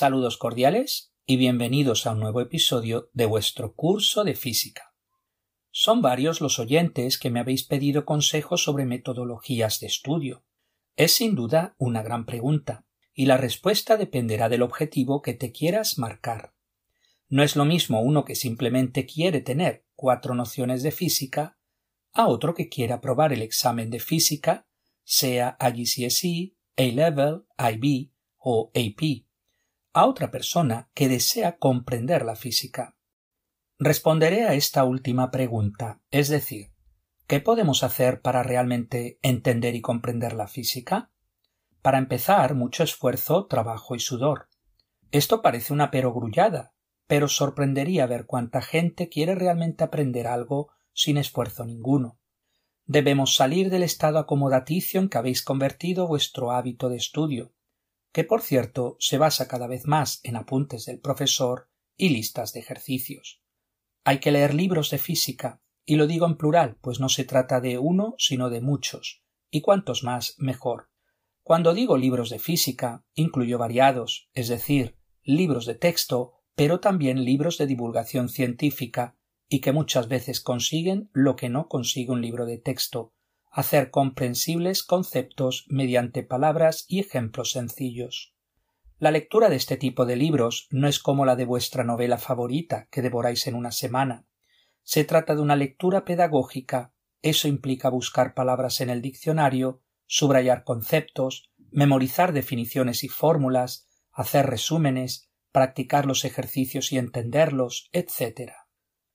Saludos cordiales y bienvenidos a un nuevo episodio de vuestro curso de física. Son varios los oyentes que me habéis pedido consejos sobre metodologías de estudio. Es sin duda una gran pregunta, y la respuesta dependerá del objetivo que te quieras marcar. No es lo mismo uno que simplemente quiere tener cuatro nociones de física a otro que quiera probar el examen de física, sea IGCSE, A-Level, IB o AP, a otra persona que desea comprender la física. Responderé a esta última pregunta, es decir, ¿qué podemos hacer para realmente entender y comprender la física? Para empezar, mucho esfuerzo, trabajo y sudor. Esto parece una perogrullada, pero sorprendería ver cuánta gente quiere realmente aprender algo sin esfuerzo ninguno. Debemos salir del estado acomodaticio en que habéis convertido vuestro hábito de estudio, que por cierto se basa cada vez más en apuntes del profesor y listas de ejercicios. Hay que leer libros de física, y lo digo en plural, pues no se trata de uno, sino de muchos, y cuantos más mejor. Cuando digo libros de física, incluyo variados, es decir, libros de texto pero también libros de divulgación científica y que muchas veces consiguen lo que no consigue un libro de texto, hacer comprensibles conceptos mediante palabras y ejemplos sencillos. La lectura de este tipo de libros no es como la de vuestra novela favorita que devoráis en una semana. Se trata de una lectura pedagógica. Eso implica buscar palabras en el diccionario, subrayar conceptos, memorizar definiciones y fórmulas, hacer resúmenes, practicar los ejercicios y entenderlos, etc.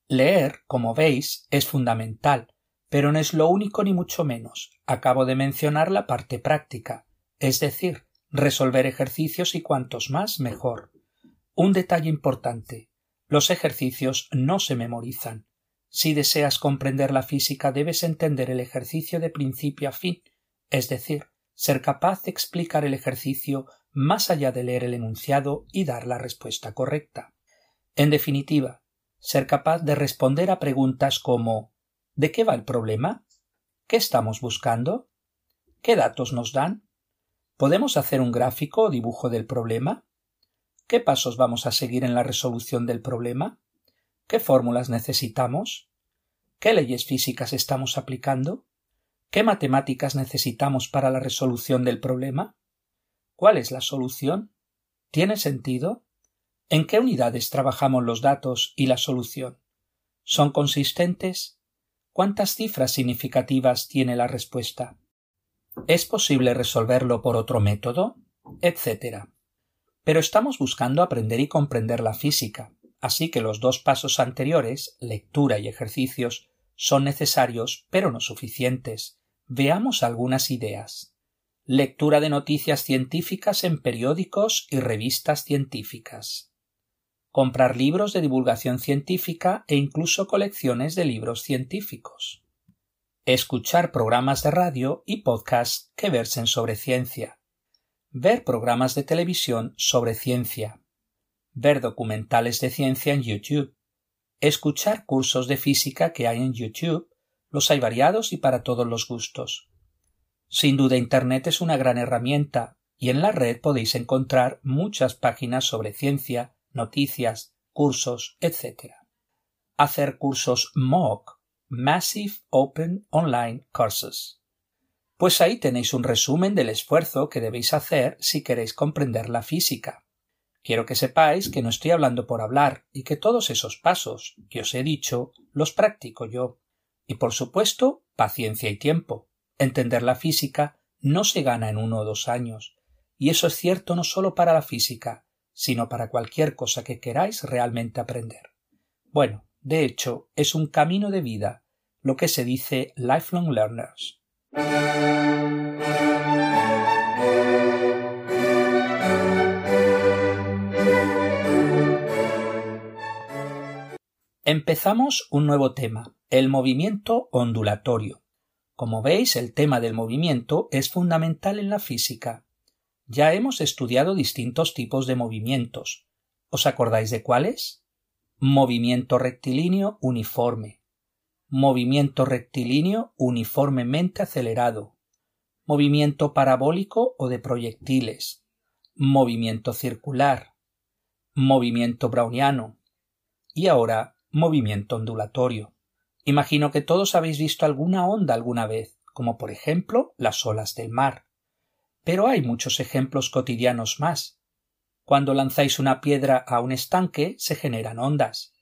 Leer, como veis, es fundamental, pero no es lo único ni mucho menos. Acabo de mencionar la parte práctica, es decir, resolver ejercicios y cuantos más mejor. Un detalle importante. Los ejercicios no se memorizan. Si deseas comprender la física debes entender el ejercicio de principio a fin, es decir, ser capaz de explicar el ejercicio más allá de leer el enunciado y dar la respuesta correcta. En definitiva, ser capaz de responder a preguntas como ¿De qué va el problema? ¿Qué estamos buscando? ¿Qué datos nos dan? ¿Podemos hacer un gráfico o dibujo del problema? ¿Qué pasos vamos a seguir en la resolución del problema? ¿Qué fórmulas necesitamos? ¿Qué leyes físicas estamos aplicando? ¿Qué matemáticas necesitamos para la resolución del problema? ¿Cuál es la solución? ¿Tiene sentido? ¿En qué unidades trabajamos los datos y la solución? ¿Son consistentes? ¿Cuántas cifras significativas tiene la respuesta? ¿Es posible resolverlo por otro método? etc. Pero estamos buscando aprender y comprender la física, así que los dos pasos anteriores, lectura y ejercicios, son necesarios, pero no suficientes. Veamos algunas ideas lectura de noticias científicas en periódicos y revistas científicas, comprar libros de divulgación científica e incluso colecciones de libros científicos, escuchar programas de radio y podcasts que versen sobre ciencia, ver programas de televisión sobre ciencia, ver documentales de ciencia en YouTube, escuchar cursos de física que hay en YouTube, los hay variados y para todos los gustos, sin duda Internet es una gran herramienta y en la red podéis encontrar muchas páginas sobre ciencia, noticias, cursos, etc. Hacer cursos MOOC, Massive Open Online Courses. Pues ahí tenéis un resumen del esfuerzo que debéis hacer si queréis comprender la física. Quiero que sepáis que no estoy hablando por hablar y que todos esos pasos que os he dicho los practico yo. Y por supuesto, paciencia y tiempo. Entender la física no se gana en uno o dos años, y eso es cierto no solo para la física, sino para cualquier cosa que queráis realmente aprender. Bueno, de hecho, es un camino de vida, lo que se dice lifelong learners. Empezamos un nuevo tema, el movimiento ondulatorio. Como veis, el tema del movimiento es fundamental en la física. Ya hemos estudiado distintos tipos de movimientos. ¿Os acordáis de cuáles? Movimiento rectilíneo uniforme. Movimiento rectilíneo uniformemente acelerado. Movimiento parabólico o de proyectiles. Movimiento circular. movimiento browniano y ahora movimiento ondulatorio. Imagino que todos habéis visto alguna onda alguna vez, como por ejemplo las olas del mar. Pero hay muchos ejemplos cotidianos más. Cuando lanzáis una piedra a un estanque se generan ondas.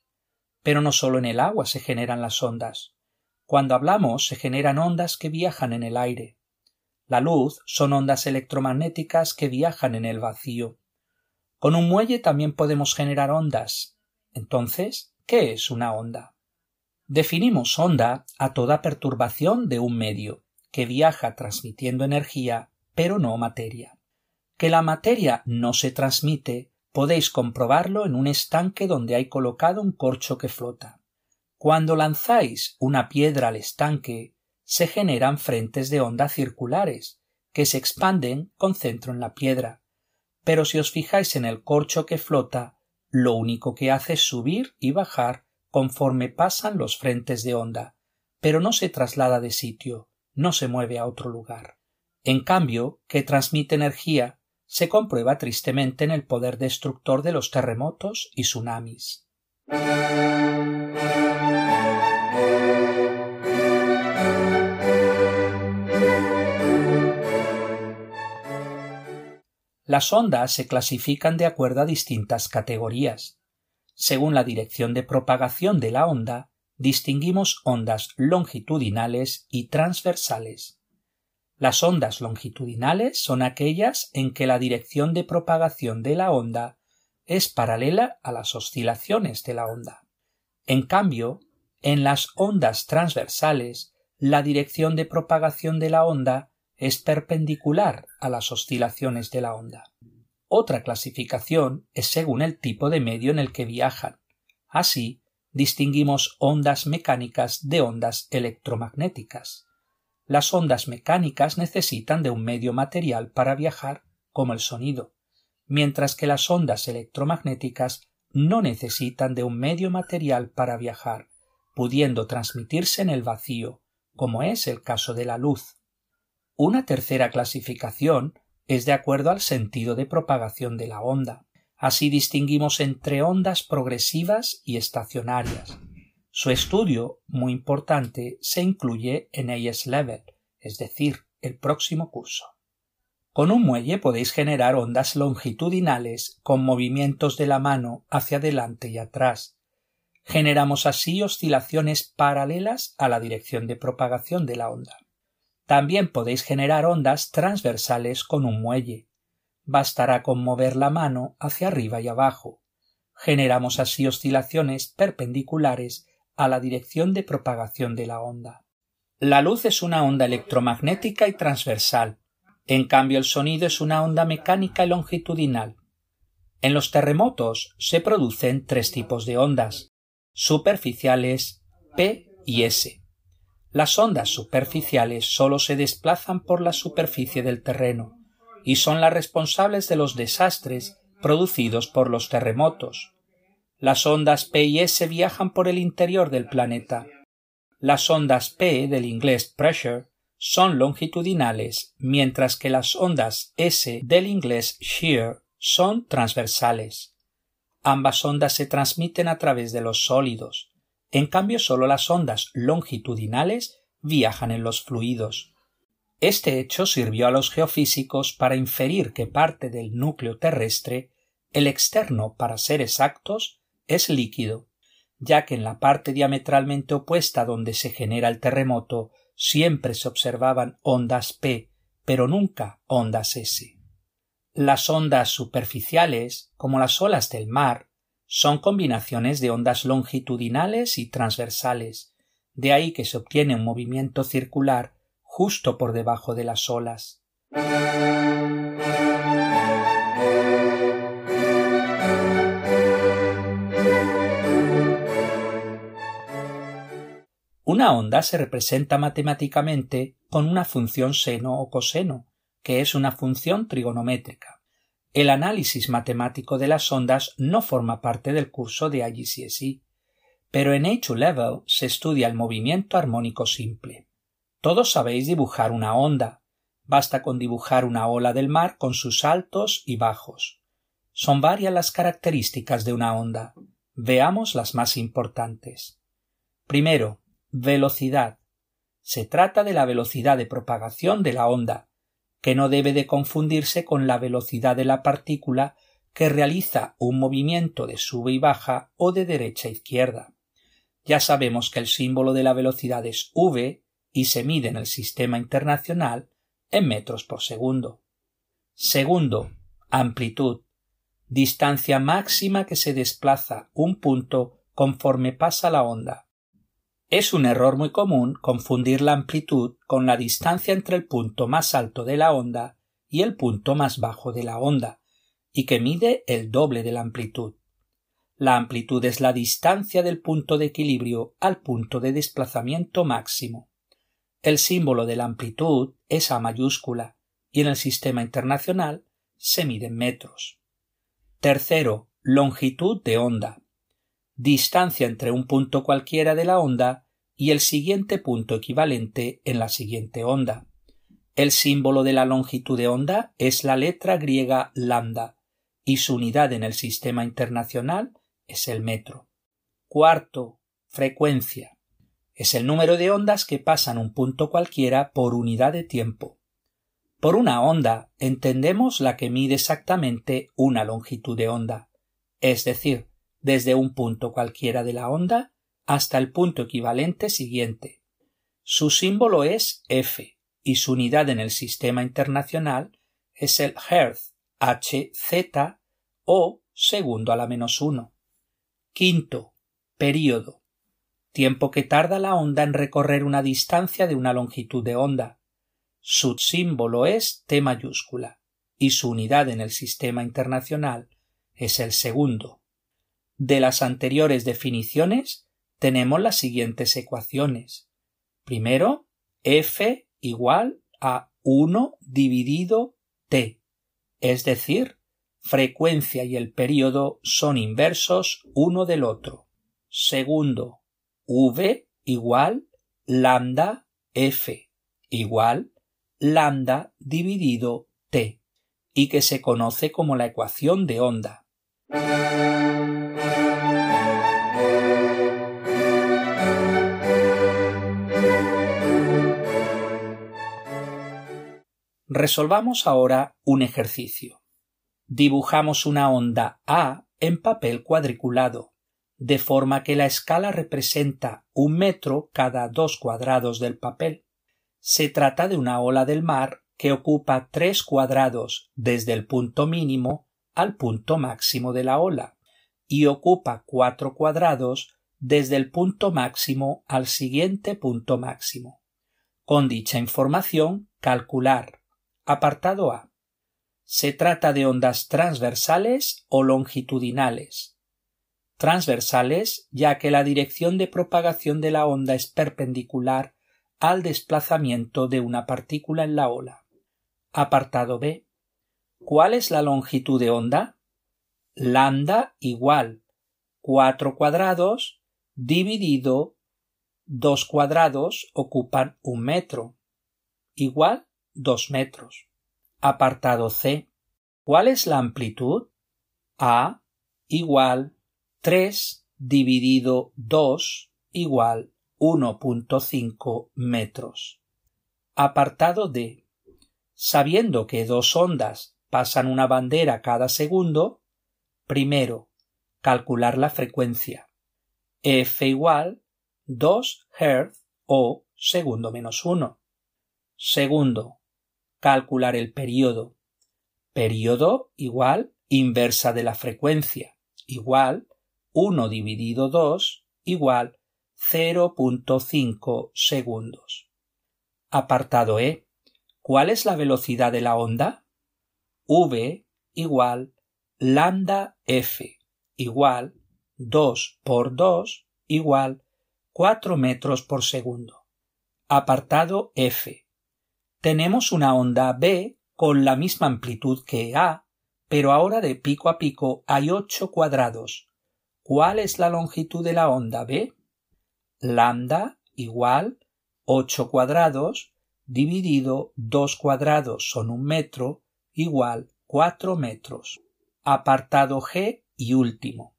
Pero no solo en el agua se generan las ondas. Cuando hablamos se generan ondas que viajan en el aire. La luz son ondas electromagnéticas que viajan en el vacío. Con un muelle también podemos generar ondas. Entonces, ¿qué es una onda? Definimos onda a toda perturbación de un medio, que viaja transmitiendo energía, pero no materia. Que la materia no se transmite podéis comprobarlo en un estanque donde hay colocado un corcho que flota. Cuando lanzáis una piedra al estanque, se generan frentes de onda circulares, que se expanden con centro en la piedra pero si os fijáis en el corcho que flota, lo único que hace es subir y bajar conforme pasan los frentes de onda, pero no se traslada de sitio, no se mueve a otro lugar. En cambio, que transmite energía se comprueba tristemente en el poder destructor de los terremotos y tsunamis. Las ondas se clasifican de acuerdo a distintas categorías. Según la dirección de propagación de la onda, distinguimos ondas longitudinales y transversales. Las ondas longitudinales son aquellas en que la dirección de propagación de la onda es paralela a las oscilaciones de la onda. En cambio, en las ondas transversales, la dirección de propagación de la onda es perpendicular a las oscilaciones de la onda. Otra clasificación es según el tipo de medio en el que viajan. Así, distinguimos ondas mecánicas de ondas electromagnéticas. Las ondas mecánicas necesitan de un medio material para viajar, como el sonido, mientras que las ondas electromagnéticas no necesitan de un medio material para viajar, pudiendo transmitirse en el vacío, como es el caso de la luz. Una tercera clasificación es de acuerdo al sentido de propagación de la onda. Así distinguimos entre ondas progresivas y estacionarias. Su estudio, muy importante, se incluye en AS Level, es decir, el próximo curso. Con un muelle podéis generar ondas longitudinales con movimientos de la mano hacia adelante y atrás. Generamos así oscilaciones paralelas a la dirección de propagación de la onda. También podéis generar ondas transversales con un muelle. Bastará con mover la mano hacia arriba y abajo. Generamos así oscilaciones perpendiculares a la dirección de propagación de la onda. La luz es una onda electromagnética y transversal. En cambio, el sonido es una onda mecánica y longitudinal. En los terremotos se producen tres tipos de ondas superficiales P y S. Las ondas superficiales sólo se desplazan por la superficie del terreno y son las responsables de los desastres producidos por los terremotos. Las ondas P y S viajan por el interior del planeta. Las ondas P del inglés pressure son longitudinales, mientras que las ondas S del inglés shear son transversales. Ambas ondas se transmiten a través de los sólidos, en cambio, solo las ondas longitudinales viajan en los fluidos. Este hecho sirvió a los geofísicos para inferir que parte del núcleo terrestre, el externo para ser exactos, es líquido, ya que en la parte diametralmente opuesta donde se genera el terremoto siempre se observaban ondas P, pero nunca ondas S. Las ondas superficiales, como las olas del mar, son combinaciones de ondas longitudinales y transversales, de ahí que se obtiene un movimiento circular justo por debajo de las olas. Una onda se representa matemáticamente con una función seno o coseno, que es una función trigonométrica. El análisis matemático de las ondas no forma parte del curso de IGCSE, pero en H2 Level se estudia el movimiento armónico simple. Todos sabéis dibujar una onda. Basta con dibujar una ola del mar con sus altos y bajos. Son varias las características de una onda. Veamos las más importantes. Primero, velocidad. Se trata de la velocidad de propagación de la onda, que no debe de confundirse con la velocidad de la partícula que realiza un movimiento de sube y baja o de derecha a izquierda. Ya sabemos que el símbolo de la velocidad es v y se mide en el sistema internacional en metros por segundo. Segundo, amplitud, distancia máxima que se desplaza un punto conforme pasa la onda. Es un error muy común confundir la amplitud con la distancia entre el punto más alto de la onda y el punto más bajo de la onda, y que mide el doble de la amplitud. La amplitud es la distancia del punto de equilibrio al punto de desplazamiento máximo. El símbolo de la amplitud es A mayúscula y en el sistema internacional se mide en metros. Tercero, longitud de onda. Distancia entre un punto cualquiera de la onda y el siguiente punto equivalente en la siguiente onda. El símbolo de la longitud de onda es la letra griega lambda y su unidad en el sistema internacional es el metro. Cuarto, frecuencia. Es el número de ondas que pasan un punto cualquiera por unidad de tiempo. Por una onda entendemos la que mide exactamente una longitud de onda, es decir, desde un punto cualquiera de la onda hasta el punto equivalente siguiente. Su símbolo es F y su unidad en el sistema internacional es el Hertz, HZ o segundo a la menos uno. Quinto, período tiempo que tarda la onda en recorrer una distancia de una longitud de onda. Su símbolo es T mayúscula y su unidad en el sistema internacional es el segundo. De las anteriores definiciones tenemos las siguientes ecuaciones. Primero, F igual a 1 dividido T, es decir, frecuencia y el período son inversos uno del otro. Segundo, V igual lambda F igual lambda dividido T y que se conoce como la ecuación de onda. Resolvamos ahora un ejercicio. Dibujamos una onda A en papel cuadriculado de forma que la escala representa un metro cada dos cuadrados del papel. Se trata de una ola del mar que ocupa tres cuadrados desde el punto mínimo al punto máximo de la ola y ocupa cuatro cuadrados desde el punto máximo al siguiente punto máximo. Con dicha información, calcular. Apartado A. Se trata de ondas transversales o longitudinales transversales, ya que la dirección de propagación de la onda es perpendicular al desplazamiento de una partícula en la ola. Apartado B. ¿Cuál es la longitud de onda? Lambda igual 4 cuadrados dividido 2 cuadrados ocupan un metro, igual 2 metros. Apartado C. ¿Cuál es la amplitud? A igual 3 dividido 2 igual 1.5 metros. Apartado D. Sabiendo que dos ondas pasan una bandera cada segundo, primero, calcular la frecuencia. F igual 2 Hz o segundo menos 1. Segundo, calcular el periodo. Periodo igual inversa de la frecuencia, igual 1 dividido 2 igual 0.5 segundos. Apartado E. ¿Cuál es la velocidad de la onda? V igual lambda f igual 2 por 2 igual 4 metros por segundo. Apartado F. Tenemos una onda B con la misma amplitud que A, pero ahora de pico a pico hay 8 cuadrados, ¿Cuál es la longitud de la onda B? Lambda igual 8 cuadrados dividido 2 cuadrados son un metro igual 4 metros. Apartado G y último.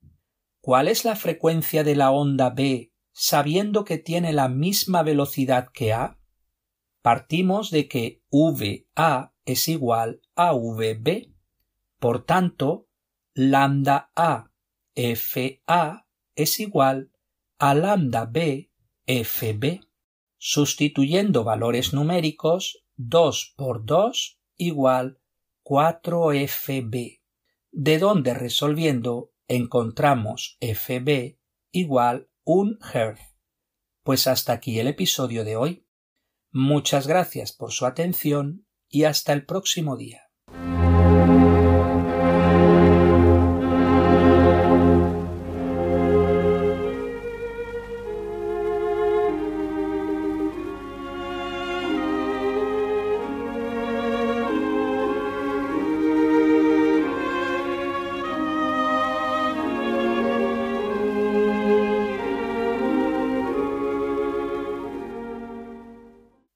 ¿Cuál es la frecuencia de la onda B sabiendo que tiene la misma velocidad que A? Partimos de que VA es igual a VB. Por tanto, lambda A FA es igual a lambda B FB. Sustituyendo valores numéricos, 2 por 2 igual 4FB, de donde resolviendo encontramos FB igual un Hz. Pues hasta aquí el episodio de hoy. Muchas gracias por su atención y hasta el próximo día.